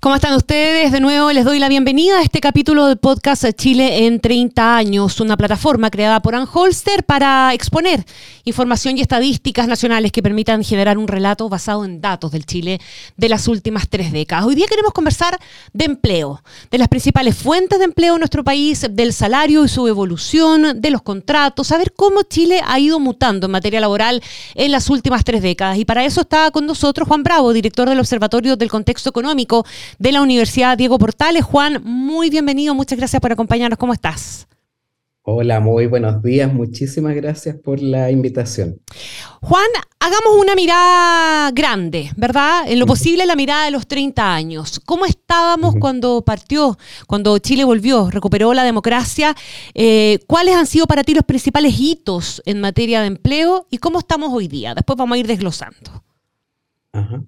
¿Cómo están ustedes? De nuevo les doy la bienvenida a este capítulo del podcast Chile en 30 años, una plataforma creada por Anholster para exponer información y estadísticas nacionales que permitan generar un relato basado en datos del Chile de las últimas tres décadas. Hoy día queremos conversar de empleo, de las principales fuentes de empleo en nuestro país, del salario y su evolución, de los contratos, saber cómo Chile ha ido mutando en materia laboral en las últimas tres décadas. Y para eso está con nosotros Juan Bravo, director del Observatorio del Contexto Económico de la Universidad Diego Portales. Juan, muy bienvenido, muchas gracias por acompañarnos. ¿Cómo estás? Hola, muy buenos días. Muchísimas gracias por la invitación. Juan, hagamos una mirada grande, ¿verdad? En lo posible la mirada de los 30 años. ¿Cómo estábamos cuando partió, cuando Chile volvió, recuperó la democracia? Eh, ¿Cuáles han sido para ti los principales hitos en materia de empleo y cómo estamos hoy día? Después vamos a ir desglosando. Ajá.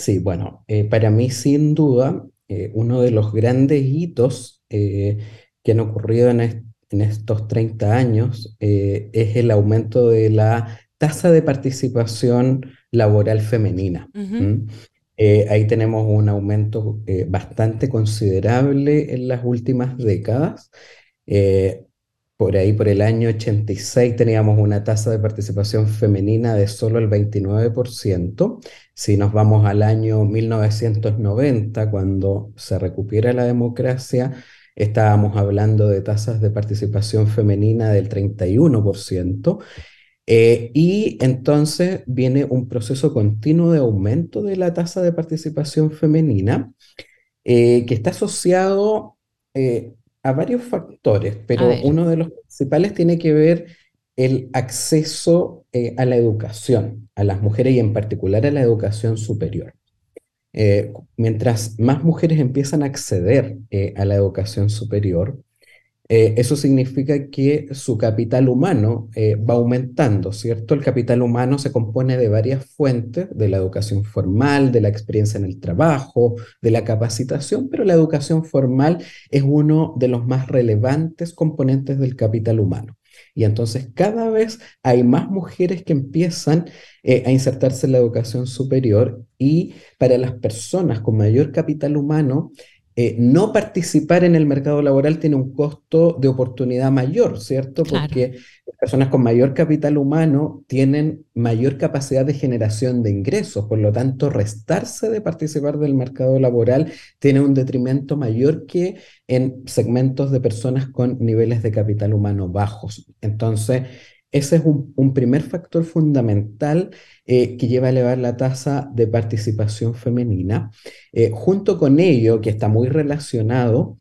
Sí, bueno, eh, para mí sin duda eh, uno de los grandes hitos eh, que han ocurrido en, estos 30 años es el aumento de la tasa de participación laboral femenina. ahí tenemos un aumento bastante considerable en las últimas décadas. Por ahí, por el año 86, teníamos una tasa de participación femenina de solo el 29%. Si nos vamos al año 1990, cuando se recupera la democracia, estábamos hablando de tasas de participación femenina del 31%. Eh, y entonces viene un proceso continuo de aumento de la tasa de participación femenina eh, que está asociado eh, a varios factores, pero uno de los principales tiene que ver el acceso eh, a la educación, a las mujeres y en particular a la educación superior. Eh, mientras más mujeres empiezan a acceder eh, a la educación superior, eh, eso significa que su capital humano eh, va aumentando, ¿cierto? El capital humano se compone de varias fuentes, de la educación formal, de la experiencia en el trabajo, de la capacitación, pero la educación formal es uno de los más relevantes componentes del capital humano. Y entonces cada vez hay más mujeres que empiezan eh, a insertarse en la educación superior y para las personas con mayor capital humano, eh, no participar en el mercado laboral tiene un costo de oportunidad mayor, ¿cierto? Porque personas con mayor capital humano tienen mayor capacidad de generación de ingresos, por lo tanto, restarse de participar del mercado laboral tiene un detrimento mayor que en segmentos de personas con niveles de capital humano bajos. Entonces, ese es un, primer factor fundamental eh, que lleva a elevar la tasa de participación femenina. Eh, junto con ello, que está muy relacionado,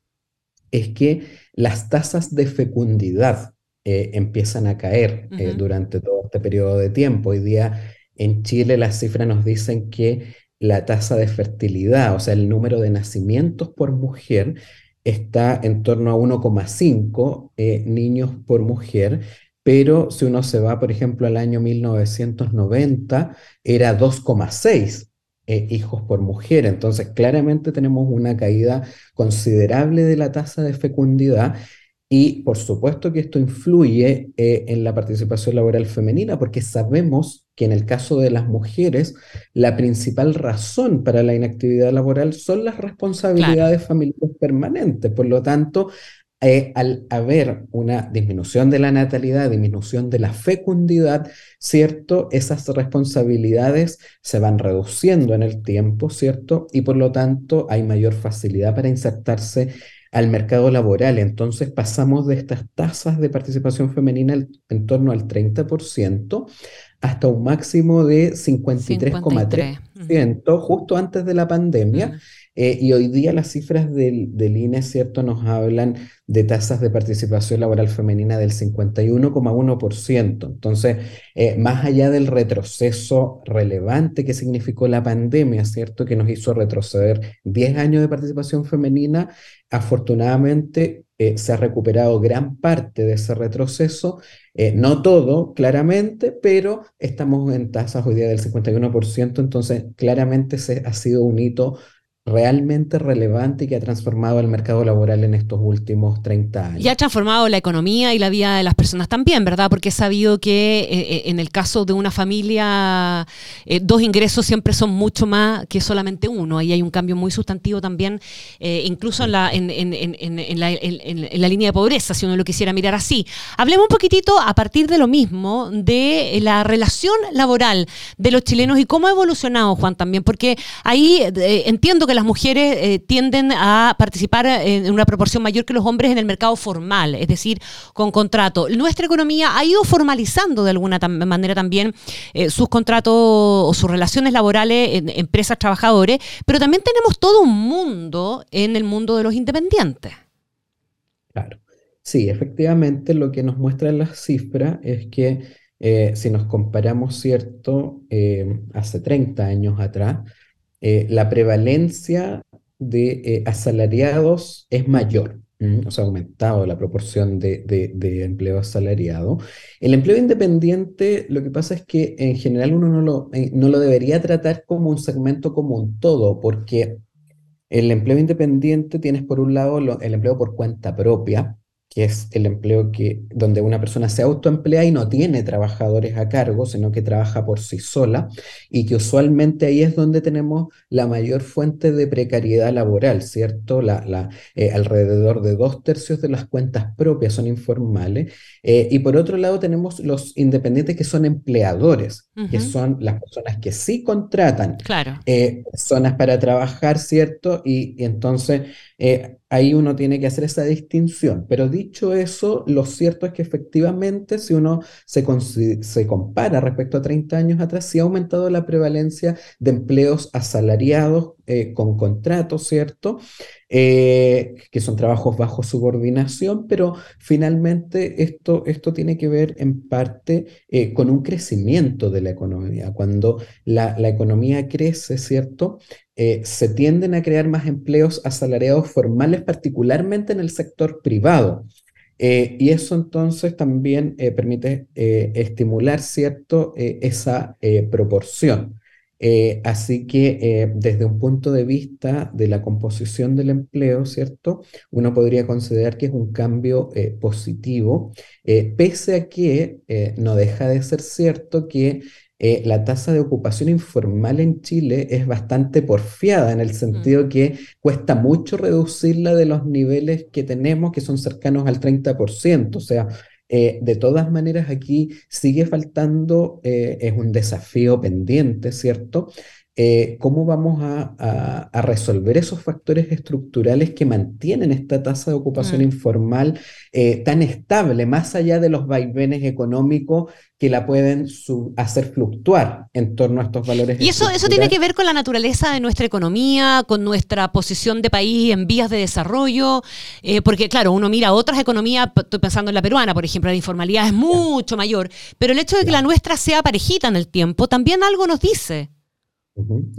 es que las tasas de fecundidad eh, empiezan a caer durante todo este periodo de tiempo. Hoy día en Chile las cifras nos dicen que la tasa de fertilidad, o sea, el número de nacimientos por mujer, está en torno a 1,5 niños por mujer, pero si uno se va, por ejemplo, al año 1990, era 2,6 eh, hijos por mujer. Entonces, claramente tenemos una caída considerable de la tasa de fecundidad y por supuesto que esto influye eh, en la participación laboral femenina, porque sabemos que en el caso de las mujeres, la principal razón para la inactividad laboral son las responsabilidades familiares permanentes. Por lo tanto, eh, al haber una disminución de la natalidad, disminución de la fecundidad, ¿cierto? Esas responsabilidades se van reduciendo en el tiempo, ¿cierto? Y por lo tanto hay mayor facilidad para insertarse al mercado laboral. Entonces pasamos de estas tasas de participación femenina en torno al 30% hasta un máximo de 53,3% justo antes de la pandemia. Eh, y hoy día las cifras del, INE, ¿cierto?, nos hablan de tasas de participación laboral femenina del 51,1%. Entonces, eh, más allá del retroceso relevante que significó la pandemia, ¿cierto?, que nos hizo retroceder 10 años de participación femenina, afortunadamente eh, se ha recuperado gran parte de ese retroceso, no todo, claramente, pero estamos en tasas hoy día del 51%, entonces claramente se, ha sido un hito realmente relevante y que ha transformado el mercado laboral en estos últimos 30 años. Y ha transformado la economía y la vida de las personas también, ¿verdad? Porque he sabido que eh, eh, en el caso de una familia, eh, dos ingresos siempre son mucho más que solamente uno. Ahí hay un cambio muy sustantivo también, incluso en la, en, en, en, la, en, la, línea de pobreza, si uno lo quisiera mirar así. Hablemos un poquitito a partir de lo mismo, de la relación laboral de los chilenos y cómo ha evolucionado, Juan, también, porque ahí entiendo que las mujeres eh, tienden a participar en una proporción mayor que los hombres en el mercado formal, es decir, con contrato. Nuestra economía ha ido formalizando de alguna manera también eh, sus contratos o sus relaciones laborales en empresas trabajadores, pero también tenemos todo un mundo en el mundo de los independientes. Claro. Sí, efectivamente lo que nos muestran las cifras es que eh, si nos comparamos, ¿cierto?, hace 30 años atrás, eh, la prevalencia de eh, asalariados es mayor. O sea, ha aumentado la proporción de, empleo asalariado. El empleo independiente, lo que pasa es que en general uno no lo, eh, no lo debería tratar como un segmento como un todo, porque el empleo independiente tienes por un lado el empleo por cuenta propia, que es el empleo que, donde una persona se autoemplea y no tiene trabajadores a cargo, sino que trabaja por sí sola, y que usualmente ahí es donde tenemos la mayor fuente de precariedad laboral, ¿cierto? La, la, eh, alrededor de dos tercios de las cuentas propias son informales, eh, y por otro lado tenemos los independientes que son empleadores, que son las personas que sí contratan claro. Eh, personas para trabajar, ¿cierto? Y, y entonces ahí uno tiene que hacer esa distinción. Pero dicho eso, lo cierto es que efectivamente, si uno se, compara respecto a 30 años atrás, sí ha aumentado la prevalencia de empleos asalariados eh, con contratos, ¿cierto? Eh, que son trabajos bajo subordinación, pero finalmente esto, esto tiene que ver en parte eh, con un crecimiento de la economía. Cuando la, la economía crece, ¿cierto? Se tienden a crear más empleos asalariados formales, particularmente en el sector privado. y eso entonces también permite estimular, ¿cierto?, esa proporción. Eh, así que eh, desde un punto de vista de la composición del empleo, ¿cierto? Uno podría considerar que es un cambio eh, positivo, pese a que no deja de ser cierto que la tasa de ocupación informal en Chile es bastante porfiada, en el sentido mm. que cuesta mucho reducirla de los niveles que tenemos, que son cercanos al 30%. O sea, eh, de todas maneras, aquí sigue faltando, eh, es un desafío pendiente, ¿cierto? Eh, ¿Cómo vamos a, resolver esos factores estructurales que mantienen esta tasa de ocupación mm. informal tan estable, más allá de los vaivenes económicos que la pueden hacer fluctuar en torno a estos valores. Y eso, eso tiene que ver con la naturaleza de nuestra economía, con nuestra posición de país en vías de desarrollo, eh, porque claro, uno mira otras economías, estoy pensando en la peruana, por ejemplo, la informalidad es mucho mayor, pero el hecho de que la nuestra sea parejita en el tiempo también algo nos dice.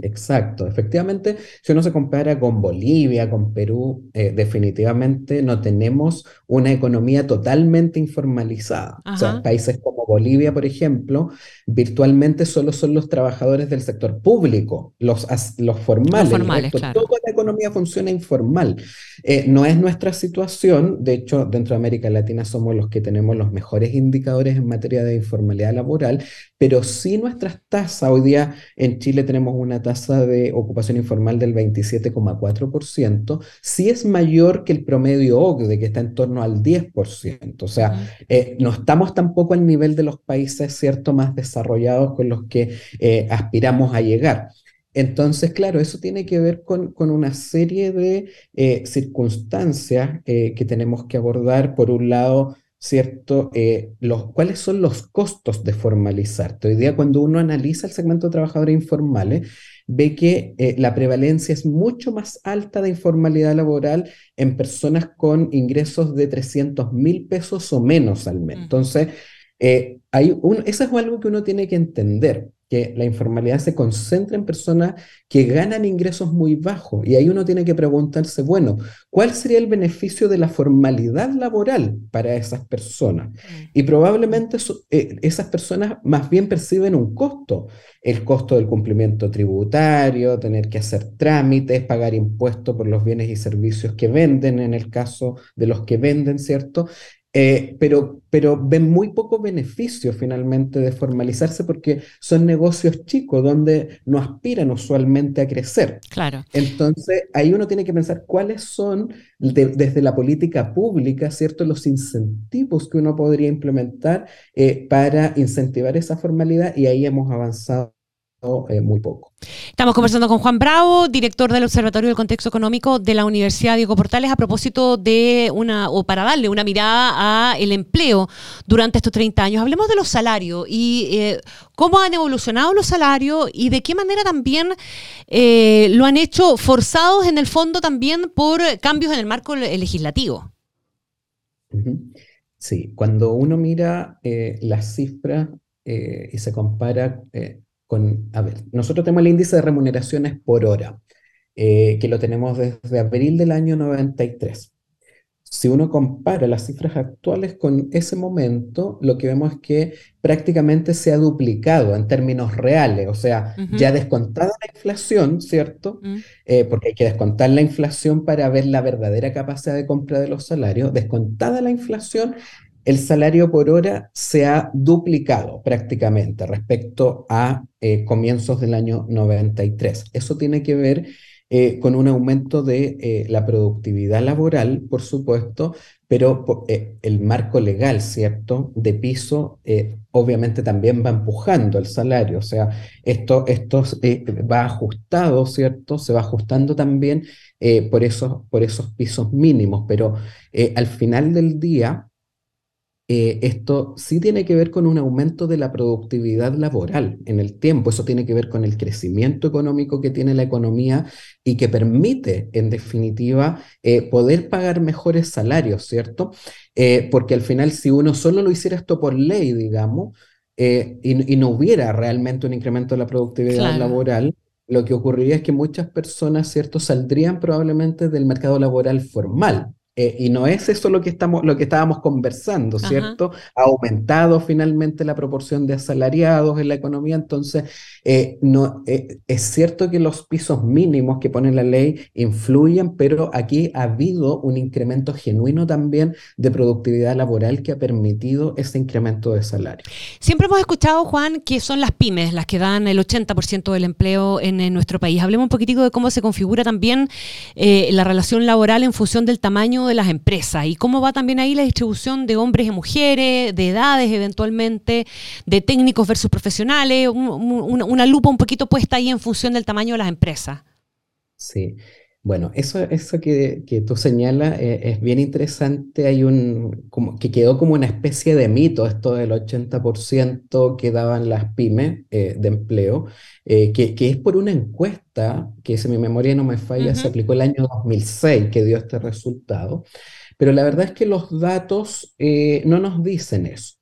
Exacto, efectivamente, si uno se compara con Bolivia, con Perú, eh, definitivamente no tenemos una economía totalmente informalizada. O sea, países como Bolivia, por ejemplo, virtualmente solo son los trabajadores del sector público, los, los formales. Toda la economía funciona informal. Eh, no es nuestra situación, de hecho, dentro de América Latina somos los que tenemos los mejores indicadores en materia de informalidad laboral, pero sí nuestras tasas, hoy día en Chile tenemos una tasa de ocupación informal del 27,4%, sí es mayor que el promedio OCDE, que está en torno al 10%. O sea, eh, no estamos tampoco al nivel de los países, ¿cierto?, más desarrollados con los que eh, aspiramos a llegar. Entonces, claro, eso tiene que ver con, una serie de eh, circunstancias que tenemos que abordar. Por un lado, ¿cierto? Eh, los, ¿Cuáles son los costos de formalizarte? Hoy día cuando uno analiza el segmento de trabajadores informales, ve que eh, la prevalencia es mucho más alta de informalidad laboral en personas con ingresos de 300 mil pesos o menos al mes. Entonces, eh, hay un, eso es algo que uno tiene que entender que la informalidad se concentra en personas que ganan ingresos muy bajos. Y ahí uno tiene que preguntarse, bueno, ¿cuál sería el beneficio de la formalidad laboral para esas personas? Mm. Y probablemente eh, esas personas más bien perciben un costo, el costo del cumplimiento tributario, tener que hacer trámites, pagar impuestos por los bienes y servicios que venden, en el caso de los que venden, ¿cierto? Eh, pero, pero ven muy poco beneficio finalmente de formalizarse porque son negocios chicos donde no aspiran usualmente a crecer. Claro. Entonces, ahí uno tiene que pensar cuáles son, desde la política pública, ¿cierto?, los incentivos que uno podría implementar eh, para incentivar esa formalidad y ahí hemos avanzado eh, muy poco. Estamos conversando con Juan Bravo, director del Observatorio del Contexto Económico de la Universidad Diego Portales, a propósito de una, o para darle una mirada al empleo durante estos 30 años. Hablemos de los salarios y eh, cómo han evolucionado los salarios y de qué manera también eh, lo han hecho forzados en el fondo también por cambios en el marco legislativo. Sí, cuando uno mira las cifras y se compara a ver, nosotros tenemos el índice de remuneraciones por hora, eh, que lo tenemos desde abril del año 93. Si uno compara las cifras actuales con ese momento, lo que vemos es que prácticamente se ha duplicado en términos reales, o sea, ya descontada la inflación, ¿cierto? Mm. Eh, porque hay que descontar la inflación para ver la verdadera capacidad de compra de los salarios. Descontada la inflación, el salario por hora se ha duplicado prácticamente respecto a eh, comienzos del año 93. Eso tiene que ver eh, con un aumento de eh, la productividad laboral, por supuesto, pero el marco legal, ¿cierto?, de piso, obviamente también va empujando el salario. O sea, esto, esto va ajustado, ¿cierto? Se va ajustando también por, esos, por esos pisos mínimos, pero al final del día, eh, esto sí tiene que ver con un aumento de la productividad laboral en el tiempo. Eso tiene que ver con el crecimiento económico que tiene la economía y que permite, en definitiva, eh, poder pagar mejores salarios, ¿cierto? Eh, porque al final, si uno solo lo hiciera esto por ley, digamos, y, no hubiera realmente un incremento de la productividad laboral, lo que ocurriría es que muchas personas, ¿cierto?, saldrían probablemente del mercado laboral formal. Eh, y no es eso lo que, estamos, lo que estábamos conversando, ¿cierto? Ha aumentado finalmente la proporción de asalariados en la economía, entonces eh, no, eh, es cierto que los pisos mínimos que pone la ley influyen, pero aquí ha habido un incremento genuino también de productividad laboral que ha permitido ese incremento de salario. Siempre hemos escuchado, Juan, que son las pymes las que dan el 80% del empleo en, nuestro país. Hablemos un poquitico de cómo se configura también la relación laboral en función del tamaño de las empresas y cómo va también ahí la distribución de hombres y mujeres, de edades eventualmente, de técnicos versus profesionales, una lupa un poquito puesta ahí en función del tamaño de las empresas. Sí, bueno, eso, eso que, que tú señalas eh, es bien interesante. Hay un, como, que quedó como una especie de mito, esto del 80% que daban las pymes eh, de empleo, eh, que, que, es por una encuesta, que si mi memoria no me falla, se aplicó el año 2006 que dio este resultado. Pero la verdad es que los datos no nos dicen eso.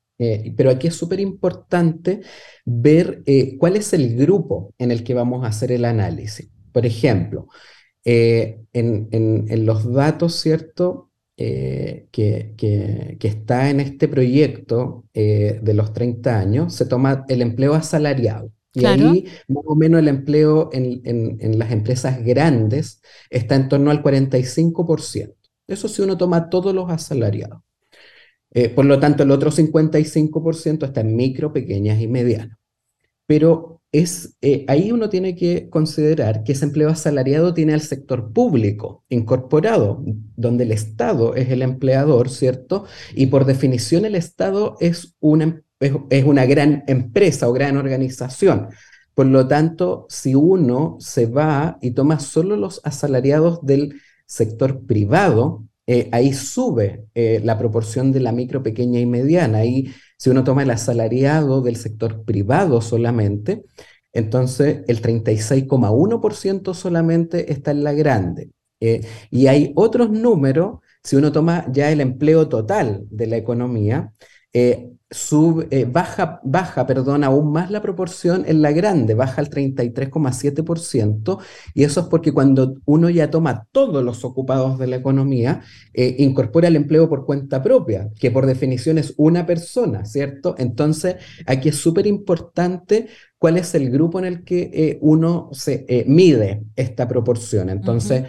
pero aquí es súper importante ver cuál es el grupo en el que vamos a hacer el análisis. Por ejemplo, eh, en, los datos, ¿cierto? Eh, que, que, está en este proyecto eh, de los 30 años, se toma el empleo asalariado. Y ahí, más o menos, el empleo en, en, las empresas grandes está en torno al 45%. Eso si uno toma todos los asalariados. por lo tanto, el otro 55% está en micro, pequeñas y medianas. Pero es, eh, ahí uno tiene que considerar que ese empleo asalariado tiene al sector público incorporado, donde el Estado es el empleador, ¿cierto? Y por definición el Estado es una, es, una gran empresa o gran organización. Por lo tanto, si uno se va y toma solo los asalariados del sector privado, ahí sube la proporción de la micro, pequeña y mediana. Ahí, si uno toma el asalariado del sector privado solamente, entonces el 36,1% solamente está en la grande. y hay otros números, si uno toma ya el empleo total de la economía, eh, eh, baja, baja perdón, aún más la proporción en la grande, baja al 33,7%, y eso es porque cuando uno ya toma todos los ocupados de la economía, eh, incorpora el empleo por cuenta propia, que por definición es una persona, ¿cierto? Entonces, aquí es súper importante cuál es el grupo en el que uno se mide esta proporción. Entonces,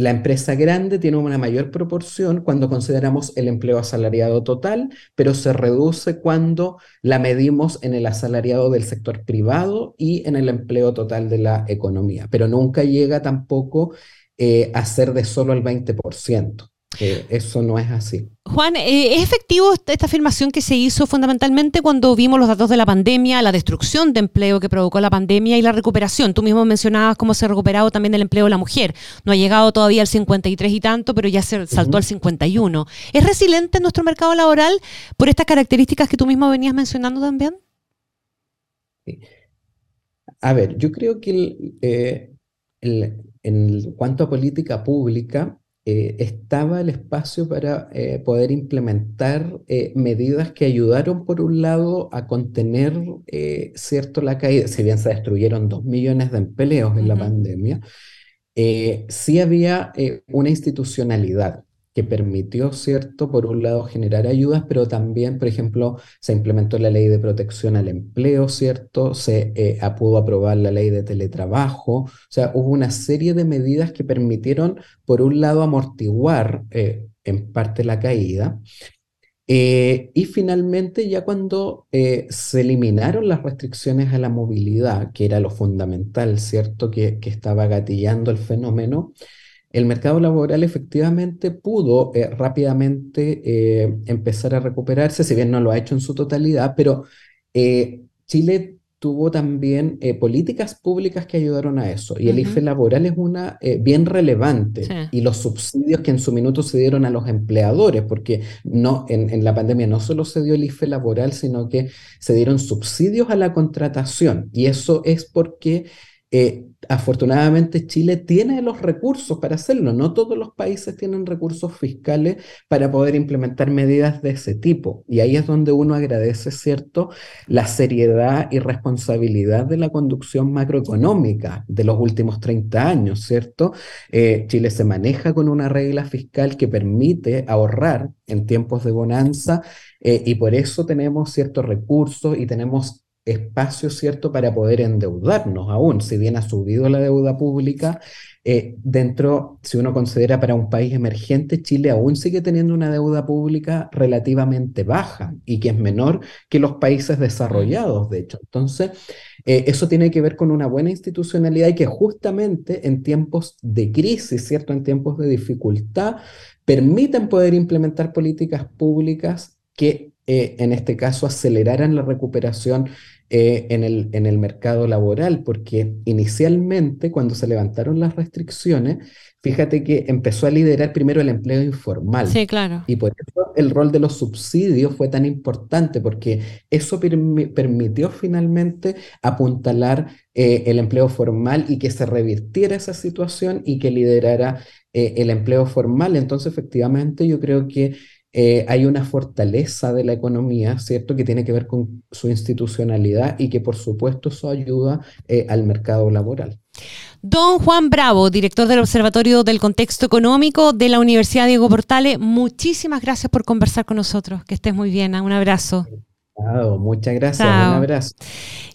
la empresa grande tiene una mayor proporción cuando consideramos el empleo asalariado total, pero se reduce cuando la medimos en el asalariado del sector privado y en el empleo total de la economía, pero nunca llega tampoco eh, a ser de solo el 20% eso no es así. Juan, eh, ¿es efectivo esta afirmación que se hizo fundamentalmente cuando vimos los datos de la pandemia, la destrucción de empleo que provocó la pandemia y la recuperación? Tú mismo mencionabas cómo se ha recuperado también el empleo de la mujer. No ha llegado todavía al 53 y tanto, pero ya se saltó al 51. ¿Es resiliente nuestro mercado laboral por estas características que tú mismo venías mencionando también? A ver, yo creo que eh, en cuanto a política pública, eh, estaba el espacio para eh, poder implementar eh, medidas que ayudaron, por un lado, a contener cierto la caída. Si bien se destruyeron dos millones de empleos en la pandemia, sí había una institucionalidad que permitió, ¿cierto? Por un lado, generar ayudas, pero también, por ejemplo, se implementó la ley de protección al empleo, ¿cierto? Se eh, pudo aprobar la ley de teletrabajo, o sea, hubo una serie de medidas que permitieron, por un lado, amortiguar eh, en parte la caída. Eh, y finalmente, ya cuando se eliminaron las restricciones a la movilidad, que era lo fundamental, ¿cierto? Que, que estaba gatillando el fenómeno, el mercado laboral efectivamente pudo eh, rápidamente eh, empezar a recuperarse, si bien no lo ha hecho en su totalidad, pero eh, Chile tuvo también políticas públicas que ayudaron a eso. Y el IFE laboral es una bien relevante. Y los subsidios que en su minuto se dieron a los empleadores, porque no, en, en, la pandemia no solo se dio el IFE laboral, sino que se dieron subsidios a la contratación. Y eso es porque eh, afortunadamente Chile tiene los recursos para hacerlo. No todos los países tienen recursos fiscales para poder implementar medidas de ese tipo. Y ahí es donde uno agradece, ¿cierto?, la seriedad y responsabilidad de la conducción macroeconómica de los últimos 30 años, ¿cierto? Eh, Chile se maneja con una regla fiscal que permite ahorrar en tiempos de bonanza eh, y por eso tenemos ciertos recursos y tenemos espacio, ¿cierto?, para poder endeudarnos aún, si bien ha subido la deuda pública, eh, dentro, si uno considera para un país emergente, Chile aún sigue teniendo una deuda pública relativamente baja y que es menor que los países desarrollados, de hecho. Entonces, eh, eso tiene que ver con una buena institucionalidad y que justamente en tiempos de crisis, ¿cierto?, en tiempos de dificultad, permiten poder implementar políticas públicas que eh, en este caso aceleraran la recuperación eh, en, el, en el mercado laboral, porque inicialmente cuando se levantaron las restricciones, fíjate que empezó a liderar primero el empleo informal. Sí, claro. Y por eso el rol de los subsidios fue tan importante, porque eso permitió finalmente apuntalar eh, el empleo formal y que se revirtiera esa situación y que liderara eh, el empleo formal. Entonces, efectivamente, yo creo que eh, hay una fortaleza de la economía, ¿cierto?, que tiene que ver con su institucionalidad y que por supuesto eso ayuda eh, al mercado laboral. Don Juan Bravo, director del Observatorio del Contexto Económico de la Universidad Diego Portales, muchísimas gracias por conversar con nosotros. Que estés muy bien. ¿eh? Un abrazo. muchas gracias. Un abrazo.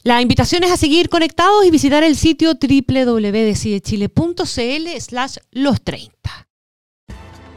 La invitación es a seguir conectados y visitar el sitio www.decidechile.cl slash los 30.